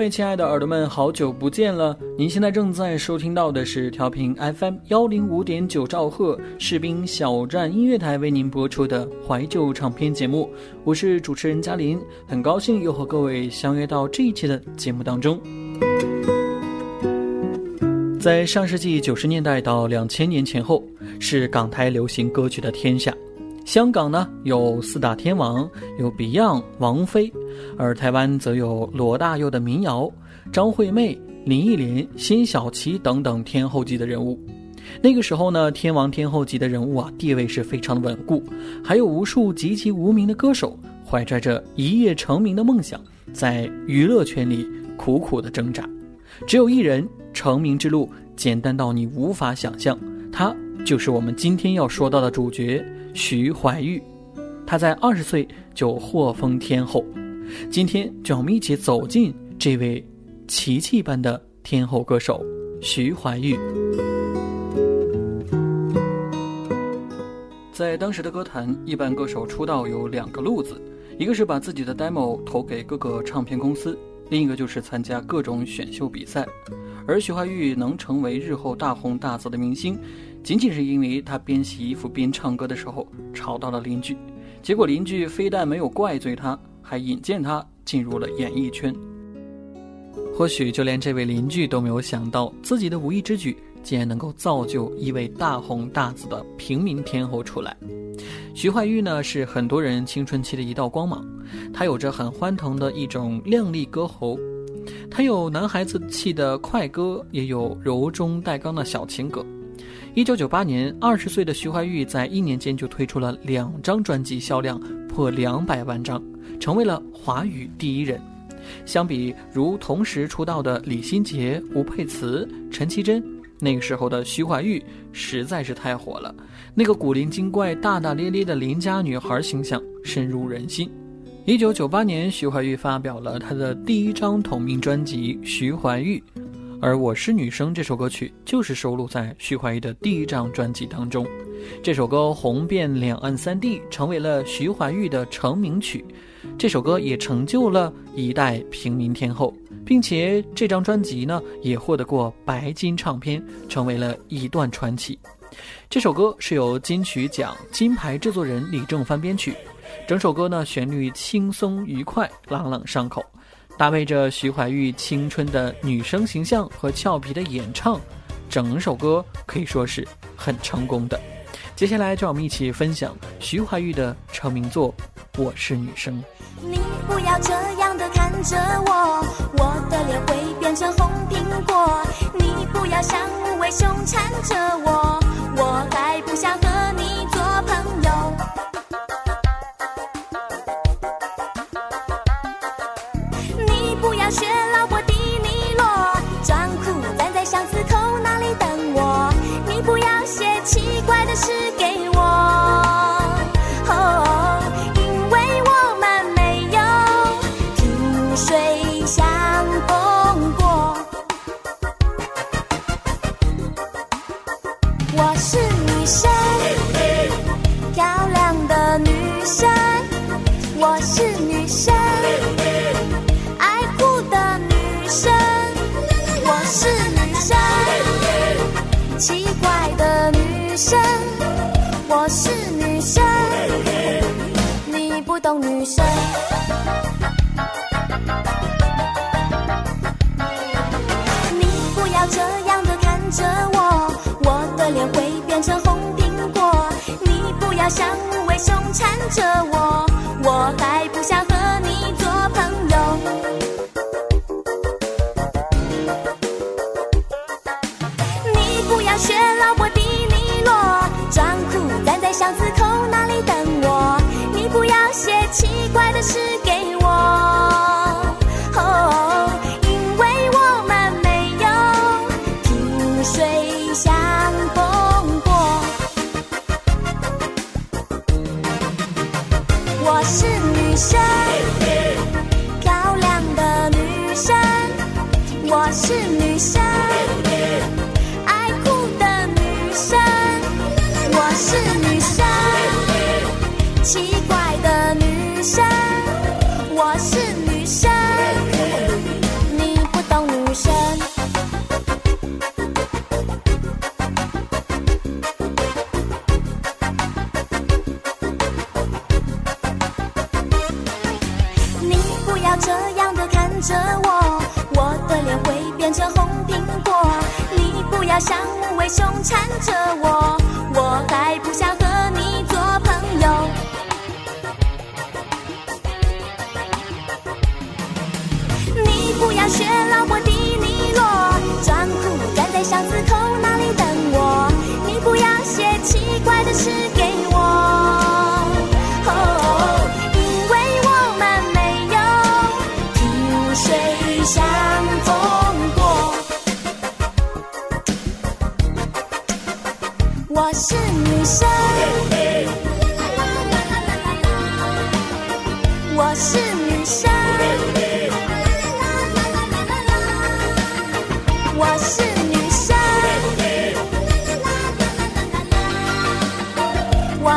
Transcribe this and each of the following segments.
各位亲爱的耳朵们，好久不见了！您现在正在收听到的是调频 FM 幺零五点九兆赫士兵小站音乐台为您播出的怀旧唱片节目，我是主持人嘉林，很高兴又和各位相约到这一期的节目当中。在上世纪九十年代到两千年前后，是港台流行歌曲的天下。香港呢有四大天王，有 Beyond、王菲，而台湾则有罗大佑的民谣、张惠妹、林忆莲、辛晓琪等等天后级的人物。那个时候呢，天王天后级的人物啊，地位是非常的稳固，还有无数籍籍无名的歌手，怀揣着一夜成名的梦想，在娱乐圈里苦苦的挣扎。只有一人，成名之路简单到你无法想象，他就是我们今天要说到的主角。徐怀钰，她在二十岁就获封天后。今天，就让我们一起走进这位奇迹般的天后歌手徐怀钰。在当时的歌坛，一般歌手出道有两个路子：一个是把自己的 demo 投给各个唱片公司，另一个就是参加各种选秀比赛。而徐怀钰能成为日后大红大紫的明星。仅仅是因为他边洗衣服边唱歌的时候吵到了邻居，结果邻居非但没有怪罪他，还引荐他进入了演艺圈。或许就连这位邻居都没有想到，自己的无意之举竟然能够造就一位大红大紫的平民天后出来。徐怀钰呢，是很多人青春期的一道光芒，她有着很欢腾的一种靓丽歌喉，她有男孩子气的快歌，也有柔中带刚的小情歌。一九九八年，二十岁的徐怀钰在一年间就推出了两张专辑，销量破两百万张，成为了华语第一人。相比如同时出道的李心洁、吴佩慈、陈绮贞，那个时候的徐怀钰实在是太火了。那个古灵精怪、大大咧咧的邻家女孩形象深入人心。一九九八年，徐怀钰发表了她的第一张同名专辑《徐怀钰》。而我是女生这首歌曲就是收录在徐怀钰的第一张专辑当中，这首歌红遍两岸三地，成为了徐怀钰的成名曲。这首歌也成就了一代平民天后，并且这张专辑呢也获得过白金唱片，成为了一段传奇。这首歌是由金曲奖金牌制作人李正帆编曲，整首歌呢旋律轻松愉快，朗朗上口。搭配着徐怀钰青春的女生形象和俏皮的演唱，整首歌可以说是很成功的。接下来，就让我们一起分享徐怀钰的成名作《我是女生》。你不要这样的看着我，我的脸会变成红苹果。你不要像无尾熊缠着我，我还不想和你不要这样的看着我，我的脸会变成红苹果。你不要像无尾熊缠着我，我还不想和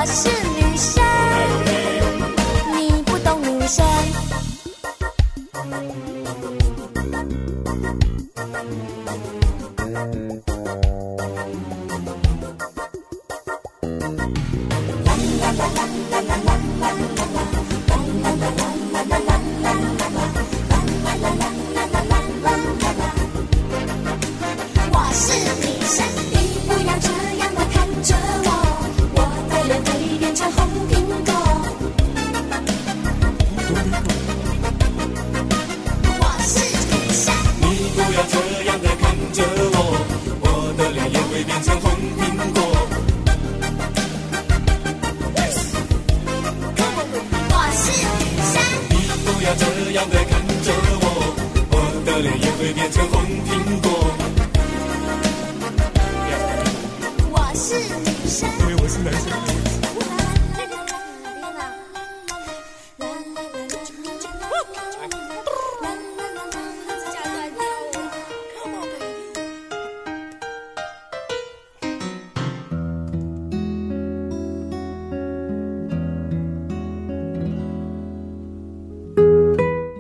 是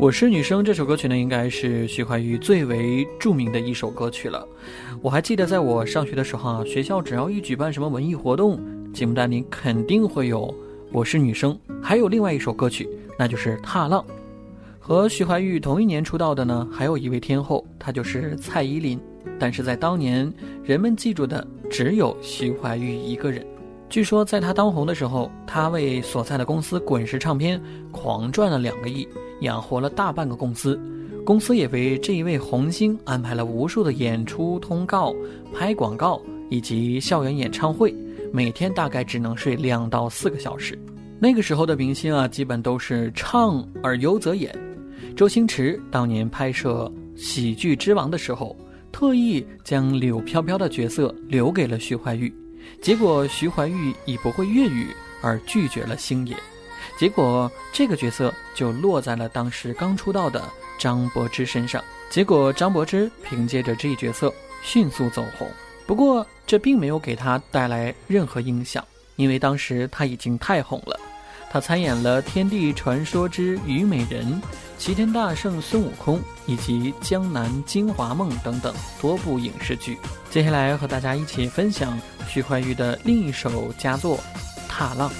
我是女生这首歌曲呢，应该是徐怀钰最为著名的一首歌曲了。我还记得在我上学的时候啊，学校只要一举办什么文艺活动，节目单里肯定会有《我是女生》，还有另外一首歌曲，那就是《踏浪》。和徐怀钰同一年出道的呢，还有一位天后，她就是蔡依林。但是在当年，人们记住的只有徐怀钰一个人。据说在他当红的时候，他为所在的公司滚石唱片狂赚了两个亿，养活了大半个公司。公司也为这一位红星安排了无数的演出通告、拍广告以及校园演唱会，每天大概只能睡两到四个小时。那个时候的明星啊，基本都是唱而优则演。周星驰当年拍摄《喜剧之王》的时候，特意将柳飘飘的角色留给了徐怀钰，结果徐怀钰以不会粤语而拒绝了星爷，结果这个角色就落在了当时刚出道的张柏芝身上。结果张柏芝凭借着这一角色迅速走红，不过这并没有给他带来任何影响，因为当时他已经太红了。他参演了《天地传说之虞美人》《齐天大圣孙悟空》以及《江南精华梦》等等多部影视剧。接下来和大家一起分享徐怀钰的另一首佳作《踏浪》。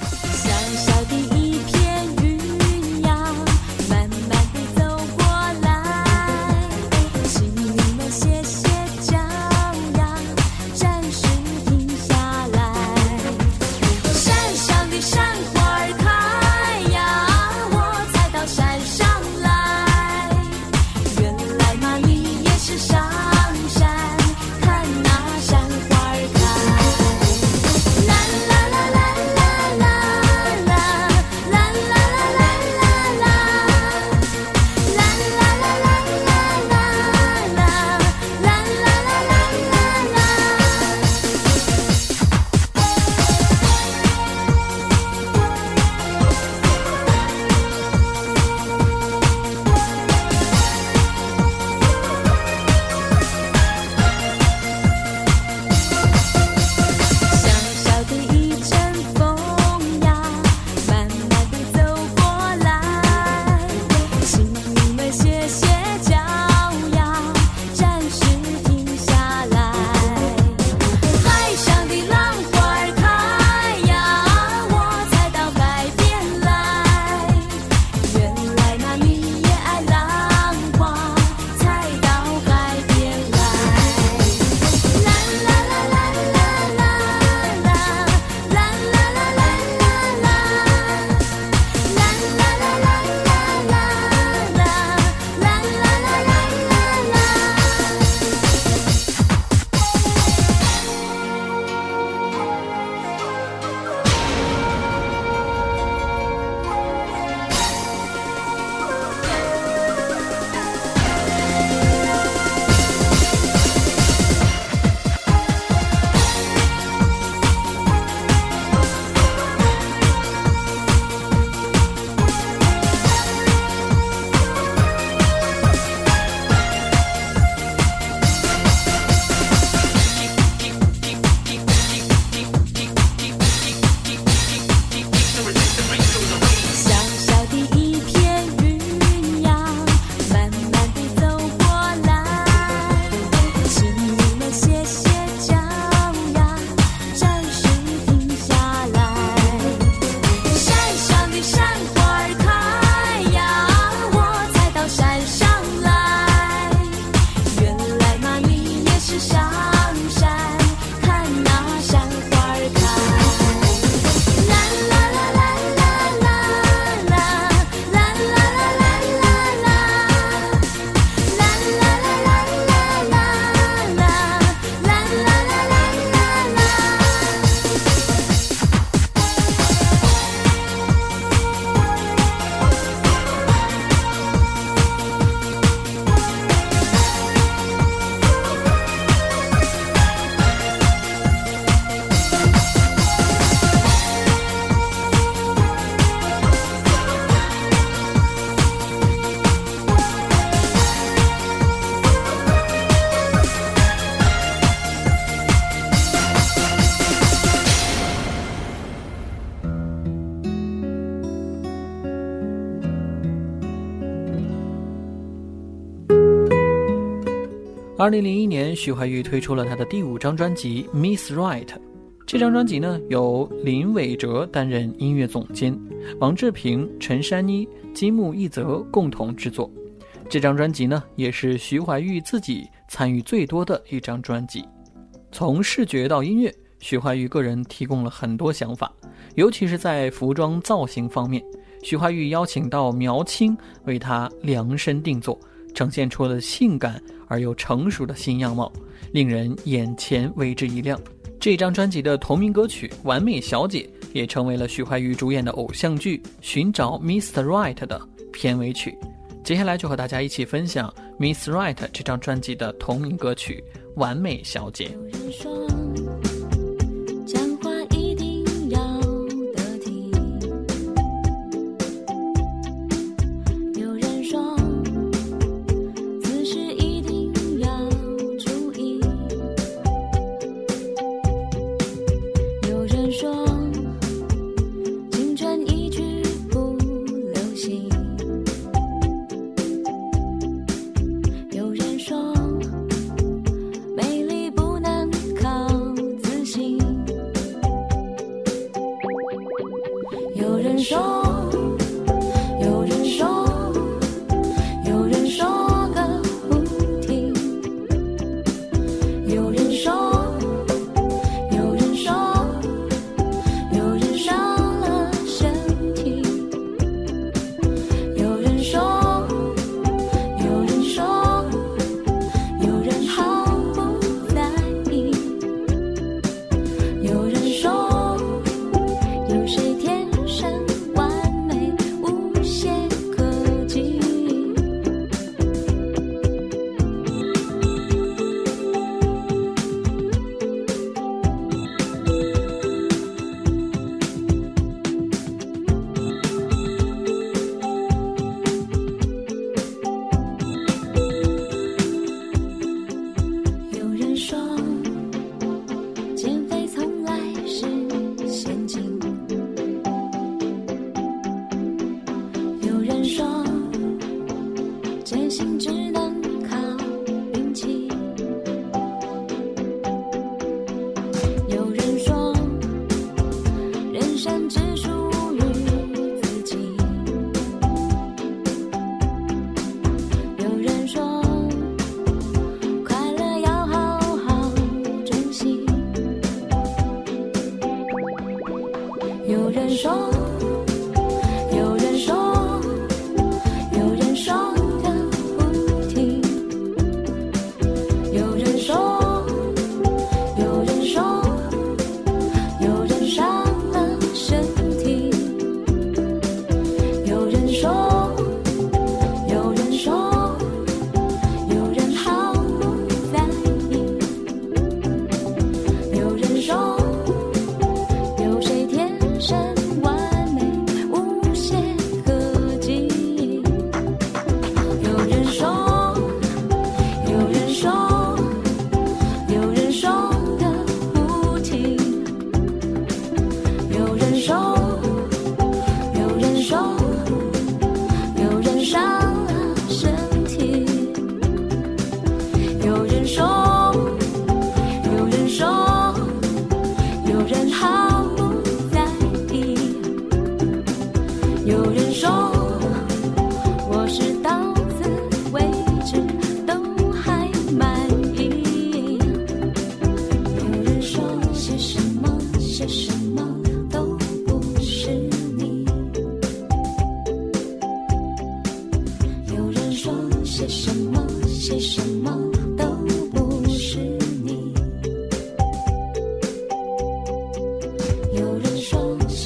二零零一年，徐怀钰推出了他的第五张专辑《Miss Right》。这张专辑呢，由林伟哲担任音乐总监，王志平、陈珊妮、金木一泽共同制作。这张专辑呢，也是徐怀钰自己参与最多的一张专辑。从视觉到音乐，徐怀钰个人提供了很多想法，尤其是在服装造型方面，徐怀钰邀请到苗青为他量身定做，呈现出了性感而又成熟的新样貌，令人眼前为之一亮。这张专辑的同名歌曲《完美小姐》也成为了徐怀钰主演的偶像剧《寻找 Mr. Right》的片尾曲。接下来就和大家一起分享《Miss Right》这张专辑的同名歌曲《完美小姐》。有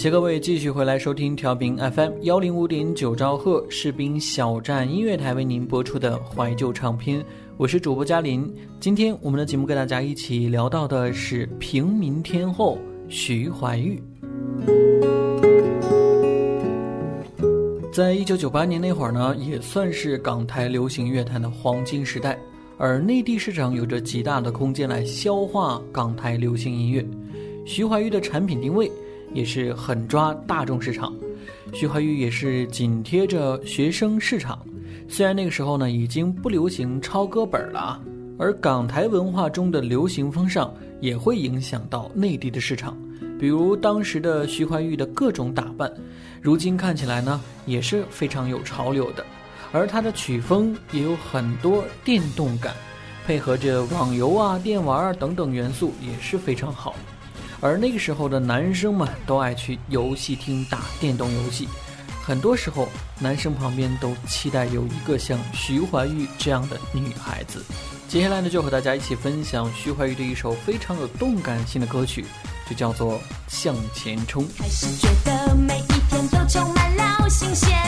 谢各位继续回来收听调频 FM 幺零五点九兆赫士兵小站音乐台为您播出的怀旧唱片，我是主播嘉林。今天我们的节目跟大家一起聊到的是平民天后徐怀钰。在一九九八年那会儿呢，也算是港台流行乐坛的黄金时代，而内地市场有着极大的空间来消化港台流行音乐。徐怀钰的产品定位。也是狠抓大众市场，徐怀钰也是紧贴着学生市场。虽然那个时候呢已经不流行抄歌本了，而港台文化中的流行风尚也会影响到内地的市场。比如当时的徐怀钰的各种打扮，如今看起来呢也是非常有潮流的。而他的曲风也有很多电动感，配合着网游啊、电玩啊等等元素也是非常好。而那个时候的男生们都爱去游戏厅打电动游戏，很多时候男生旁边都期待有一个像徐怀钰这样的女孩子。接下来呢，就和大家一起分享徐怀钰的一首非常有动感性的歌曲，就叫做《向前冲》。开始觉得每一天都充满了新鲜，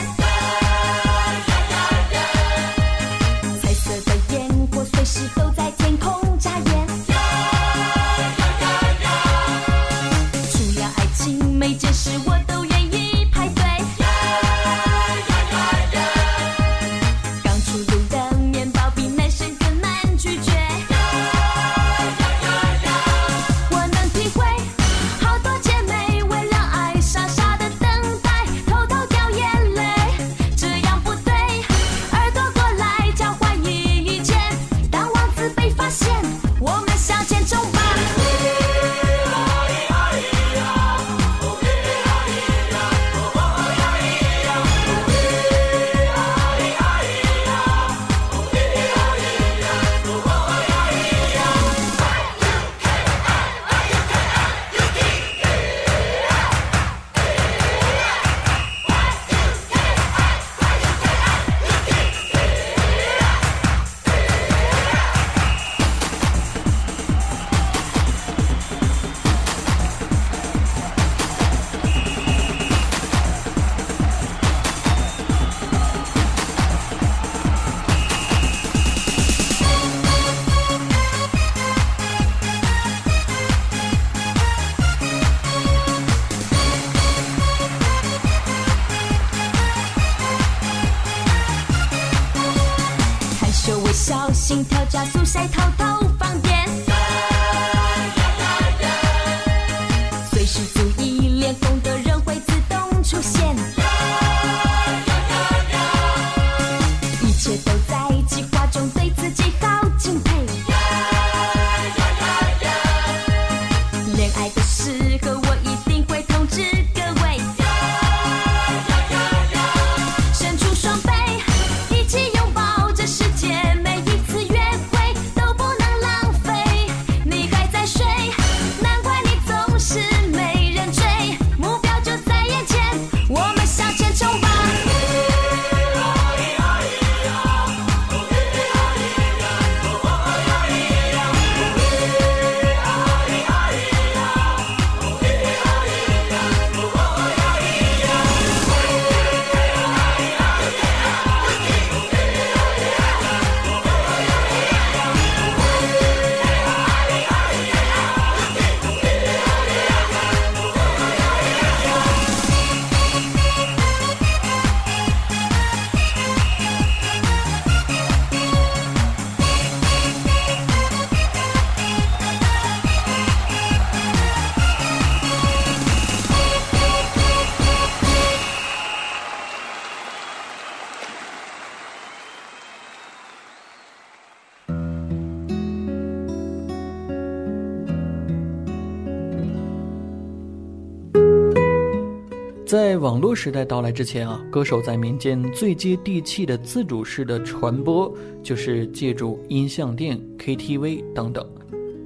时代到来之前啊，歌手在民间最接地气的自主式的传播，就是借助音像店、KTV 等等。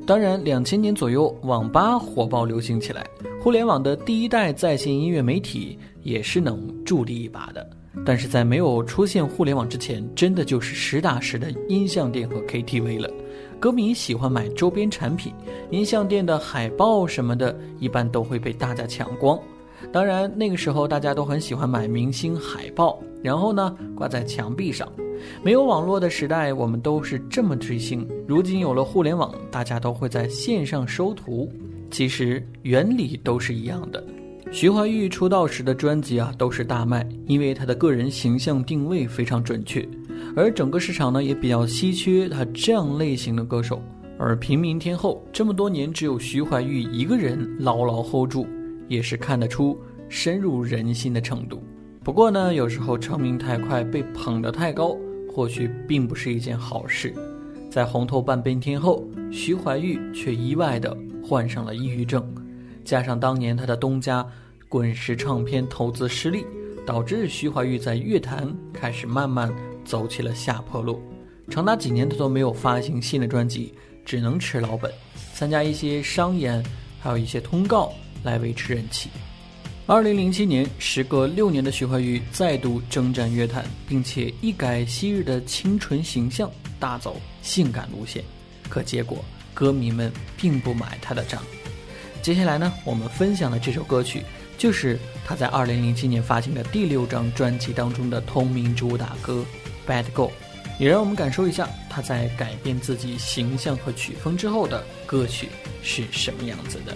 当然，两千年左右，网吧火爆流行起来，互联网的第一代在线音乐媒体也是能助力一把的。但是在没有出现互联网之前，真的就是实打实的音像店和 KTV 了。歌迷喜欢买周边产品，音像店的海报什么的，一般都会被大家抢光。当然，那个时候大家都很喜欢买明星海报，然后呢挂在墙壁上。没有网络的时代，我们都是这么追星。如今有了互联网，大家都会在线上收图。其实原理都是一样的。徐怀钰出道时的专辑啊都是大卖，因为他的个人形象定位非常准确，而整个市场呢也比较稀缺他这样类型的歌手。而平民天后这么多年，只有徐怀钰一个人牢牢 hold 住。也是看得出深入人心的程度。不过呢，有时候成名太快，被捧得太高，或许并不是一件好事。在红透半边天后，徐怀钰却意外地患上了抑郁症，加上当年他的东家滚石唱片投资失利，导致徐怀钰在乐坛开始慢慢走起了下坡路。长达几年，他都没有发行新的专辑，只能吃老本，参加一些商演，还有一些通告。来维持人气。二零零七年，时隔六年的徐怀钰再度征战乐坛，并且一改昔日的清纯形象，大走性感路线。可结果，歌迷们并不买他的账。接下来呢，我们分享的这首歌曲，就是他在二零零七年发行的第六张专辑当中的同名主打歌《Bad Girl》，也让我们感受一下他在改变自己形象和曲风之后的歌曲是什么样子的。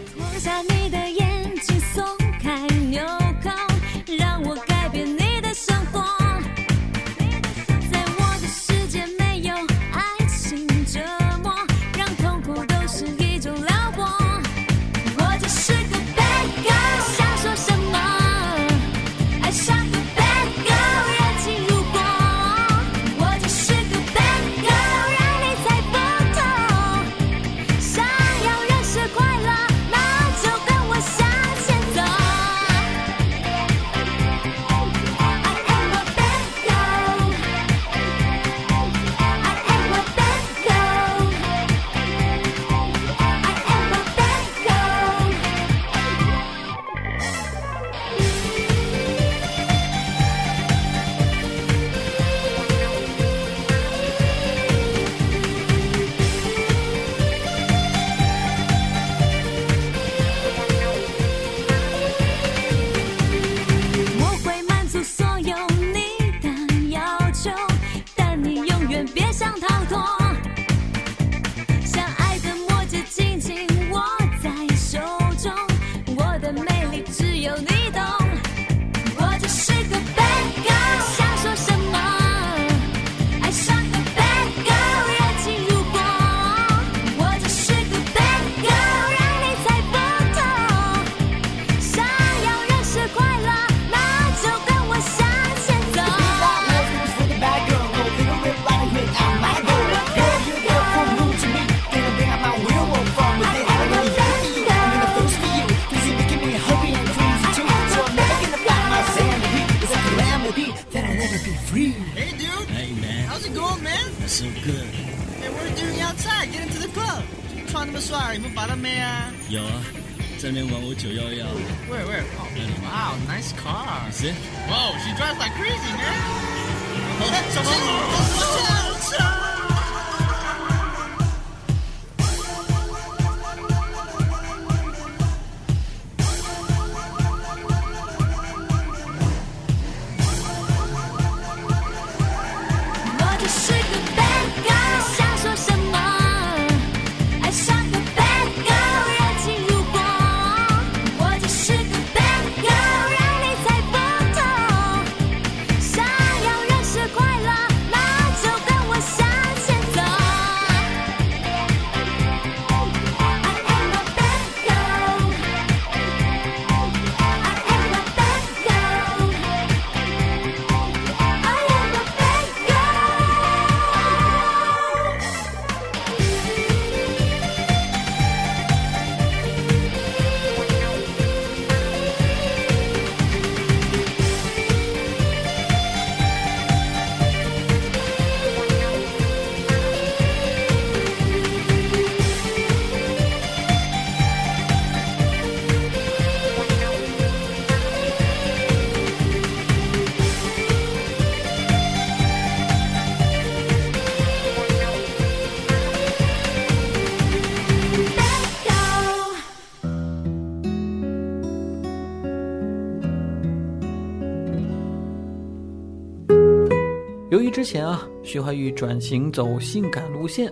之前啊，徐怀钰转型走性感路线，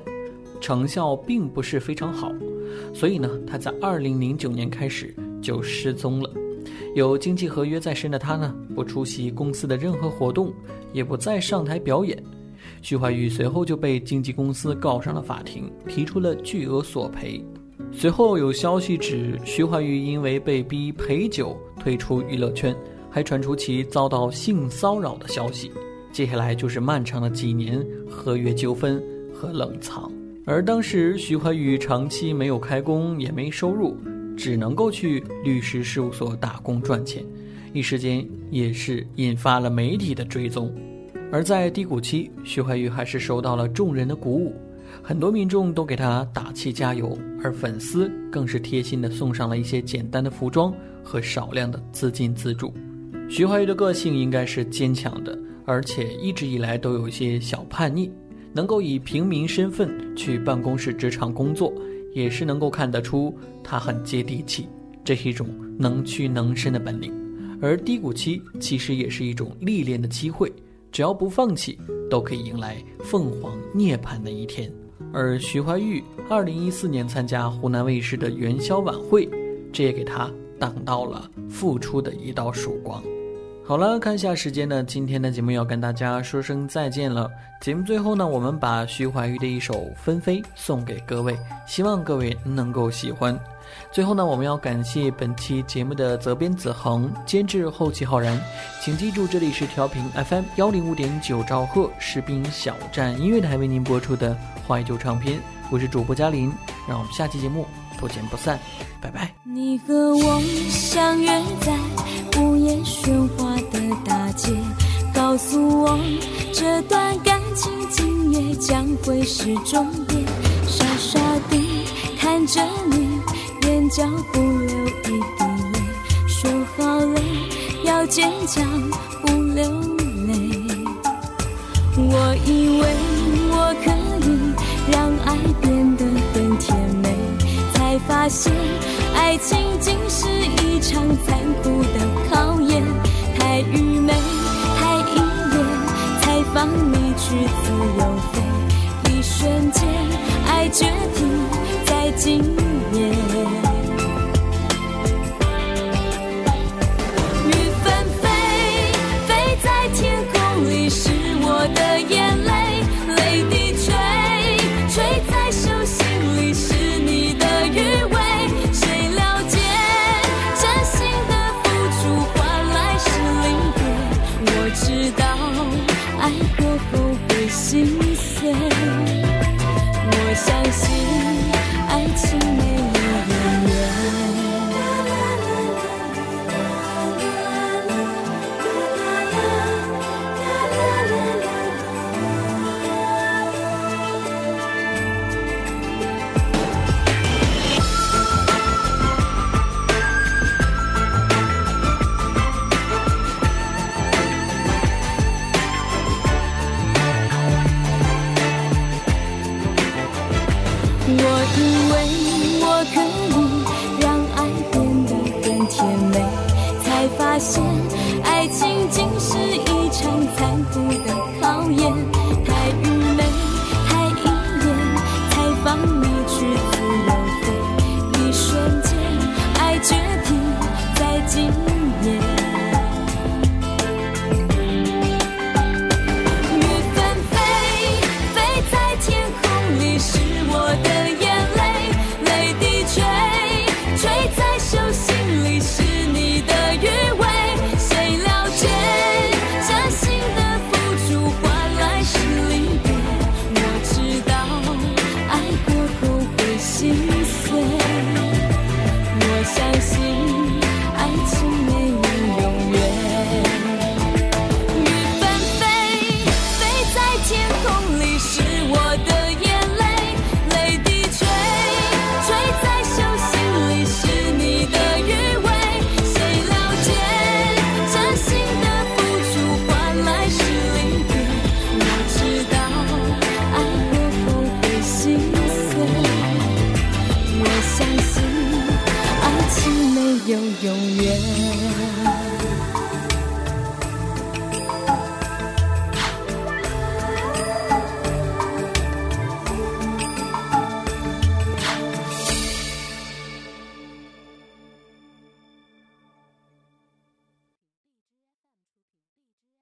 成效并不是非常好，所以呢，他在二零零九年开始就失踪了。有经纪合约在身的他呢，不出席公司的任何活动，也不再上台表演。徐怀钰随后就被经纪公司告上了法庭，提出了巨额索赔。随后有消息指，徐怀钰因为被逼陪酒退出娱乐圈，还传出其遭到性骚扰的消息。接下来就是漫长的几年合约纠纷和冷藏，而当时徐怀钰长期没有开工，也没收入，只能够去律师事务所打工赚钱，一时间也是引发了媒体的追踪。而在低谷期，徐怀钰还是受到了众人的鼓舞，很多民众都给他打气加油，而粉丝更是贴心的送上了一些简单的服装和少量的资金资助。徐怀钰的个性应该是坚强的。而且一直以来都有一些小叛逆，能够以平民身份去办公室职场工作，也是能够看得出他很接地气，这是一种能屈能伸的本领。而低谷期其实也是一种历练的机会，只要不放弃，都可以迎来凤凰涅槃的一天。而徐怀钰二零一四年参加湖南卫视的元宵晚会，这也给他挡到了复出的一道曙光。好了，看一下时间呢，今天的节目要跟大家说声再见了。节目最后呢，我们把徐怀钰的一首《纷飞》送给各位，希望各位能够喜欢。最后呢，我们要感谢本期节目的责编子恒、监制后期浩然。请记住，这里是调频 FM 幺零五点九兆赫士兵小站音乐台为您播出的怀旧唱片，我是主播嘉林，让我们下期节目不见不散，拜拜。你和我相约在午夜喧哗的大街，告诉我这段感情今夜将会是终点。傻傻地看着你，眼角不流一滴泪，说好了要坚强不流泪。我以为我可以让爱。发现，爱情竟是一场残酷的考验。太愚昧，太依恋，才放你去自由飞。一瞬间，爱决堤在今夜。